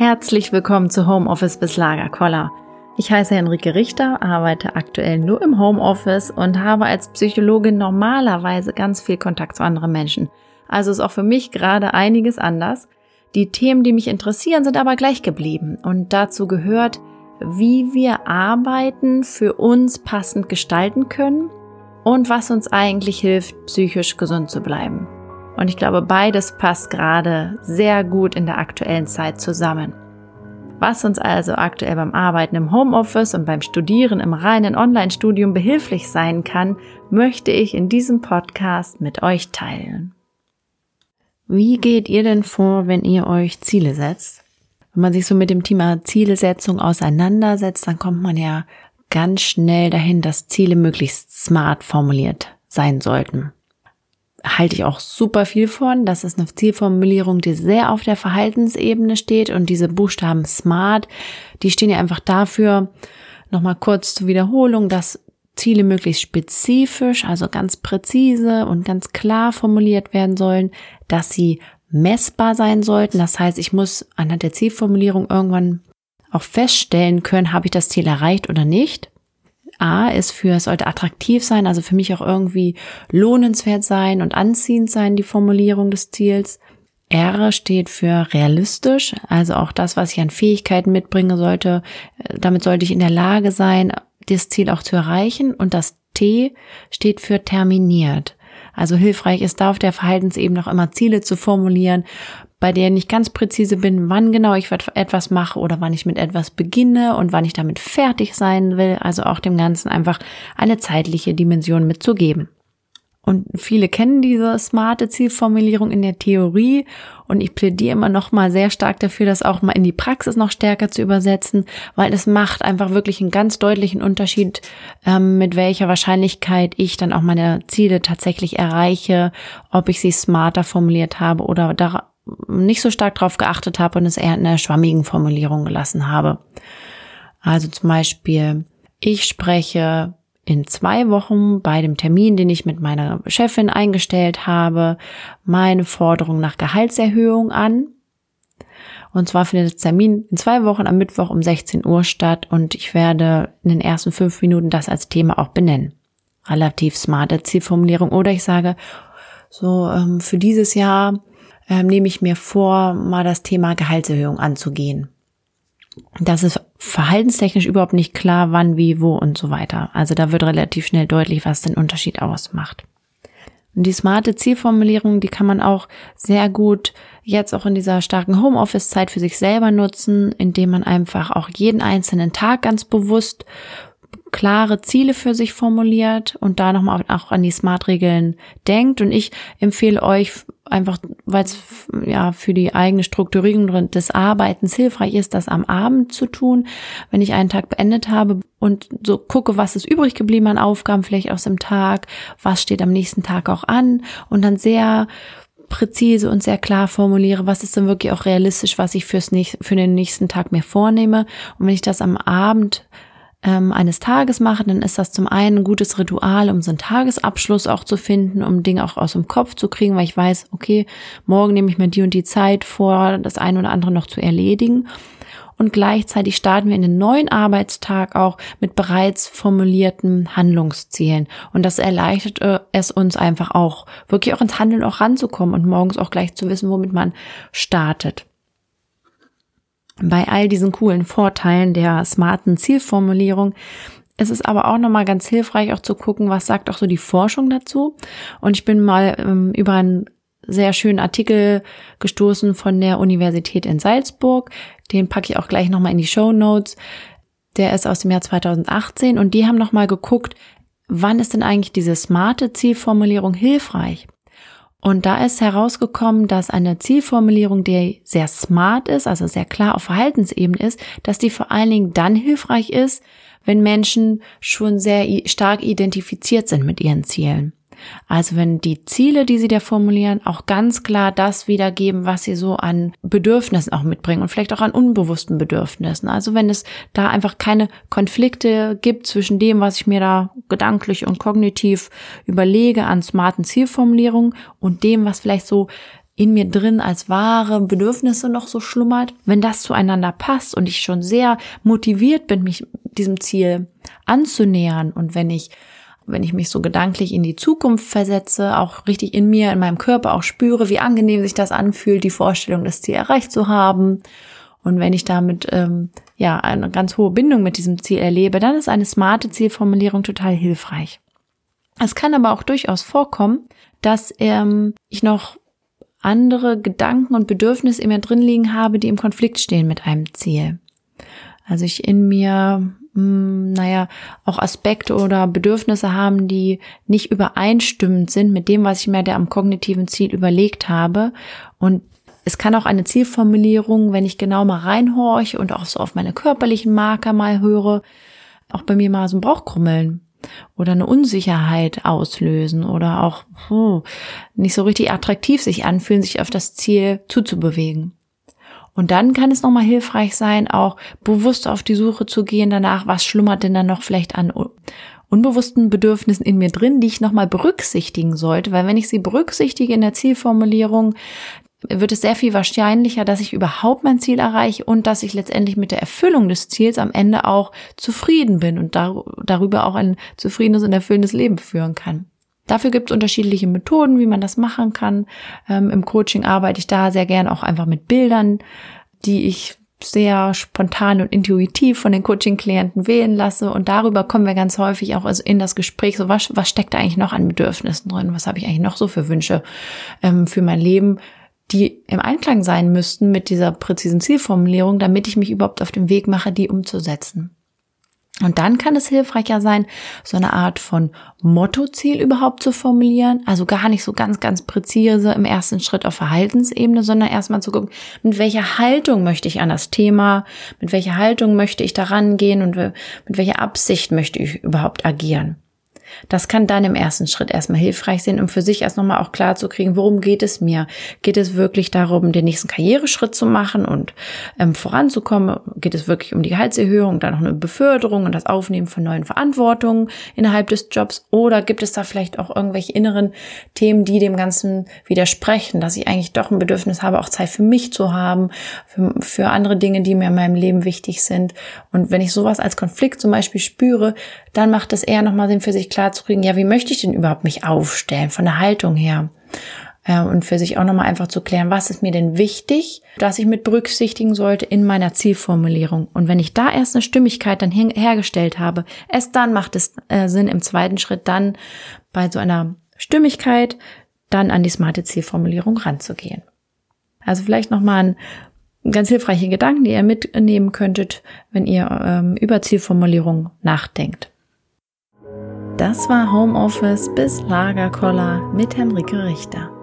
Herzlich willkommen zu Homeoffice bis Lagerkoller. Ich heiße Henrike Richter, arbeite aktuell nur im Homeoffice und habe als Psychologin normalerweise ganz viel Kontakt zu anderen Menschen. Also ist auch für mich gerade einiges anders. Die Themen, die mich interessieren, sind aber gleich geblieben und dazu gehört, wie wir Arbeiten für uns passend gestalten können und was uns eigentlich hilft, psychisch gesund zu bleiben. Und ich glaube, beides passt gerade sehr gut in der aktuellen Zeit zusammen. Was uns also aktuell beim Arbeiten im Homeoffice und beim Studieren im reinen Online-Studium behilflich sein kann, möchte ich in diesem Podcast mit euch teilen. Wie geht ihr denn vor, wenn ihr euch Ziele setzt? Wenn man sich so mit dem Thema Zielesetzung auseinandersetzt, dann kommt man ja ganz schnell dahin, dass Ziele möglichst smart formuliert sein sollten halte ich auch super viel von. Das ist eine Zielformulierung, die sehr auf der Verhaltensebene steht und diese Buchstaben SMART, die stehen ja einfach dafür, nochmal kurz zur Wiederholung, dass Ziele möglichst spezifisch, also ganz präzise und ganz klar formuliert werden sollen, dass sie messbar sein sollten. Das heißt, ich muss anhand der Zielformulierung irgendwann auch feststellen können, habe ich das Ziel erreicht oder nicht. A ist für, es sollte attraktiv sein, also für mich auch irgendwie lohnenswert sein und anziehend sein, die Formulierung des Ziels. R steht für realistisch, also auch das, was ich an Fähigkeiten mitbringen sollte. Damit sollte ich in der Lage sein, das Ziel auch zu erreichen. Und das T steht für terminiert. Also hilfreich ist da auf der Verhaltensebene auch immer Ziele zu formulieren, bei denen ich ganz präzise bin, wann genau ich etwas mache oder wann ich mit etwas beginne und wann ich damit fertig sein will. Also auch dem Ganzen einfach eine zeitliche Dimension mitzugeben. Und viele kennen diese smarte Zielformulierung in der Theorie und ich plädiere immer noch mal sehr stark dafür, das auch mal in die Praxis noch stärker zu übersetzen, weil es macht einfach wirklich einen ganz deutlichen Unterschied, ähm, mit welcher Wahrscheinlichkeit ich dann auch meine Ziele tatsächlich erreiche, ob ich sie smarter formuliert habe oder da nicht so stark drauf geachtet habe und es eher in einer schwammigen Formulierung gelassen habe. Also zum Beispiel, ich spreche in zwei Wochen bei dem Termin, den ich mit meiner Chefin eingestellt habe, meine Forderung nach Gehaltserhöhung an. Und zwar findet der Termin in zwei Wochen am Mittwoch um 16 Uhr statt und ich werde in den ersten fünf Minuten das als Thema auch benennen. Relativ smarte Zielformulierung. Oder ich sage, so ähm, für dieses Jahr ähm, nehme ich mir vor, mal das Thema Gehaltserhöhung anzugehen. Das ist verhaltenstechnisch überhaupt nicht klar, wann, wie, wo und so weiter. Also da wird relativ schnell deutlich, was den Unterschied ausmacht. Und die smarte Zielformulierung, die kann man auch sehr gut jetzt auch in dieser starken Homeoffice-Zeit für sich selber nutzen, indem man einfach auch jeden einzelnen Tag ganz bewusst klare Ziele für sich formuliert und da nochmal auch an die Smart-Regeln denkt. Und ich empfehle euch einfach, weil es ja für die eigene Strukturierung des Arbeitens hilfreich ist, das am Abend zu tun, wenn ich einen Tag beendet habe und so gucke, was ist übrig geblieben an Aufgaben vielleicht aus dem Tag, was steht am nächsten Tag auch an und dann sehr präzise und sehr klar formuliere, was ist denn wirklich auch realistisch, was ich fürs nicht, für den nächsten Tag mir vornehme. Und wenn ich das am Abend ähm, eines Tages mache, dann ist das zum einen ein gutes Ritual, um so einen Tagesabschluss auch zu finden, um Dinge auch aus dem Kopf zu kriegen, weil ich weiß, okay, morgen nehme ich mir die und die Zeit vor, das eine oder andere noch zu erledigen. Und gleichzeitig starten wir in den neuen Arbeitstag auch mit bereits formulierten Handlungszielen. Und das erleichtert äh, es uns einfach auch, wirklich auch ins Handeln auch ranzukommen und morgens auch gleich zu wissen, womit man startet bei all diesen coolen Vorteilen der smarten Zielformulierung ist es aber auch nochmal ganz hilfreich, auch zu gucken, was sagt auch so die Forschung dazu. Und ich bin mal ähm, über einen sehr schönen Artikel gestoßen von der Universität in Salzburg. Den packe ich auch gleich nochmal in die Show Notes. Der ist aus dem Jahr 2018 und die haben nochmal geguckt, wann ist denn eigentlich diese smarte Zielformulierung hilfreich? Und da ist herausgekommen, dass eine Zielformulierung, die sehr smart ist, also sehr klar auf Verhaltensebene ist, dass die vor allen Dingen dann hilfreich ist, wenn Menschen schon sehr stark identifiziert sind mit ihren Zielen. Also wenn die Ziele, die sie da formulieren, auch ganz klar das wiedergeben, was sie so an Bedürfnissen auch mitbringen und vielleicht auch an unbewussten Bedürfnissen. Also wenn es da einfach keine Konflikte gibt zwischen dem, was ich mir da gedanklich und kognitiv überlege an smarten Zielformulierungen und dem, was vielleicht so in mir drin als wahre Bedürfnisse noch so schlummert. Wenn das zueinander passt und ich schon sehr motiviert bin, mich diesem Ziel anzunähern und wenn ich wenn ich mich so gedanklich in die Zukunft versetze, auch richtig in mir, in meinem Körper auch spüre, wie angenehm sich das anfühlt, die Vorstellung, das Ziel erreicht zu haben. Und wenn ich damit ähm, ja eine ganz hohe Bindung mit diesem Ziel erlebe, dann ist eine smarte Zielformulierung total hilfreich. Es kann aber auch durchaus vorkommen, dass ähm, ich noch andere Gedanken und Bedürfnisse in mir drin liegen habe, die im Konflikt stehen mit einem Ziel. Also ich in mir, naja, auch Aspekte oder Bedürfnisse haben, die nicht übereinstimmend sind mit dem, was ich mir da am kognitiven Ziel überlegt habe. Und es kann auch eine Zielformulierung, wenn ich genau mal reinhorche und auch so auf meine körperlichen Marker mal höre, auch bei mir mal so ein Bauchkrummeln oder eine Unsicherheit auslösen oder auch puh, nicht so richtig attraktiv sich anfühlen, sich auf das Ziel zuzubewegen. Und dann kann es nochmal hilfreich sein, auch bewusst auf die Suche zu gehen danach, was schlummert denn dann noch vielleicht an unbewussten Bedürfnissen in mir drin, die ich nochmal berücksichtigen sollte, weil wenn ich sie berücksichtige in der Zielformulierung, wird es sehr viel wahrscheinlicher, dass ich überhaupt mein Ziel erreiche und dass ich letztendlich mit der Erfüllung des Ziels am Ende auch zufrieden bin und dar darüber auch ein zufriedenes und erfüllendes Leben führen kann. Dafür gibt es unterschiedliche Methoden, wie man das machen kann. Ähm, Im Coaching arbeite ich da sehr gern auch einfach mit Bildern, die ich sehr spontan und intuitiv von den Coaching-Klienten wählen lasse. Und darüber kommen wir ganz häufig auch also in das Gespräch, so was, was steckt da eigentlich noch an Bedürfnissen drin? Was habe ich eigentlich noch so für Wünsche ähm, für mein Leben? die im Einklang sein müssten mit dieser präzisen Zielformulierung, damit ich mich überhaupt auf den Weg mache, die umzusetzen. Und dann kann es hilfreicher sein, so eine Art von Mottoziel überhaupt zu formulieren. Also gar nicht so ganz, ganz präzise im ersten Schritt auf Verhaltensebene, sondern erstmal zu gucken, mit welcher Haltung möchte ich an das Thema, mit welcher Haltung möchte ich daran gehen und mit welcher Absicht möchte ich überhaupt agieren. Das kann dann im ersten Schritt erstmal hilfreich sein, um für sich erst nochmal auch klar zu kriegen, worum geht es mir? Geht es wirklich darum, den nächsten Karriereschritt zu machen und ähm, voranzukommen? Geht es wirklich um die Gehaltserhöhung, dann noch eine Beförderung und das Aufnehmen von neuen Verantwortungen innerhalb des Jobs? Oder gibt es da vielleicht auch irgendwelche inneren Themen, die dem Ganzen widersprechen, dass ich eigentlich doch ein Bedürfnis habe, auch Zeit für mich zu haben, für, für andere Dinge, die mir in meinem Leben wichtig sind? Und wenn ich sowas als Konflikt zum Beispiel spüre, dann macht es eher nochmal Sinn für sich klar zu kriegen, ja, wie möchte ich denn überhaupt mich aufstellen von der Haltung her? Äh, und für sich auch nochmal einfach zu klären, was ist mir denn wichtig, dass ich mit berücksichtigen sollte in meiner Zielformulierung. Und wenn ich da erst eine Stimmigkeit dann hergestellt habe, erst dann macht es äh, Sinn, im zweiten Schritt dann bei so einer Stimmigkeit dann an die smarte Zielformulierung ranzugehen. Also vielleicht nochmal ein ganz hilfreiche Gedanken, die ihr mitnehmen könntet, wenn ihr ähm, über Zielformulierung nachdenkt. Das war Homeoffice bis Lagerkoller mit Henrike Richter.